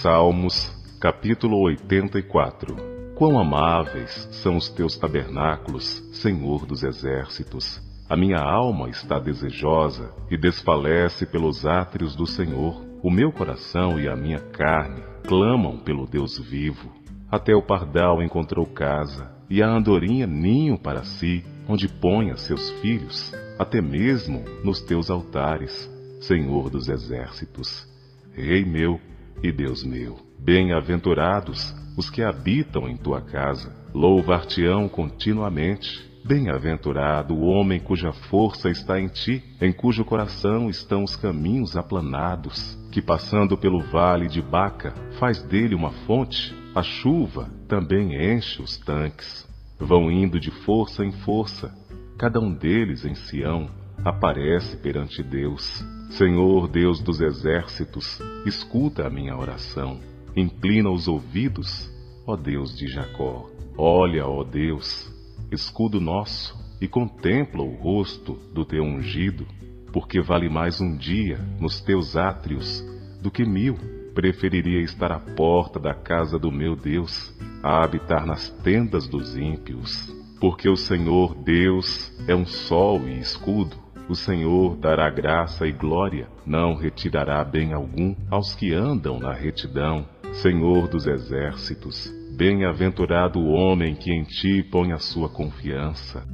Salmos, capítulo 84 Quão amáveis são os teus tabernáculos, Senhor dos exércitos! A minha alma está desejosa e desfalece pelos átrios do Senhor. O meu coração e a minha carne clamam pelo Deus vivo. Até o pardal encontrou casa, e a andorinha ninho para si, onde ponha seus filhos, até mesmo nos teus altares, Senhor dos exércitos. Rei meu e Deus meu, bem-aventurados os que habitam em tua casa, louvar-te-ão continuamente. Bem-aventurado o homem cuja força está em ti, em cujo coração estão os caminhos aplanados, que passando pelo vale de Baca faz dele uma fonte, a chuva também enche os tanques. Vão indo de força em força, cada um deles em Sião aparece perante Deus. Senhor Deus dos exércitos, escuta a minha oração. Inclina os ouvidos, ó Deus de Jacó. Olha, ó Deus, escudo nosso, e contempla o rosto do teu ungido, porque vale mais um dia nos teus átrios do que mil. Preferiria estar à porta da casa do meu Deus, a habitar nas tendas dos ímpios. Porque o Senhor Deus é um sol e escudo, o Senhor dará graça e glória, não retirará bem algum aos que andam na retidão. Senhor dos exércitos, bem-aventurado o homem que em ti põe a sua confiança.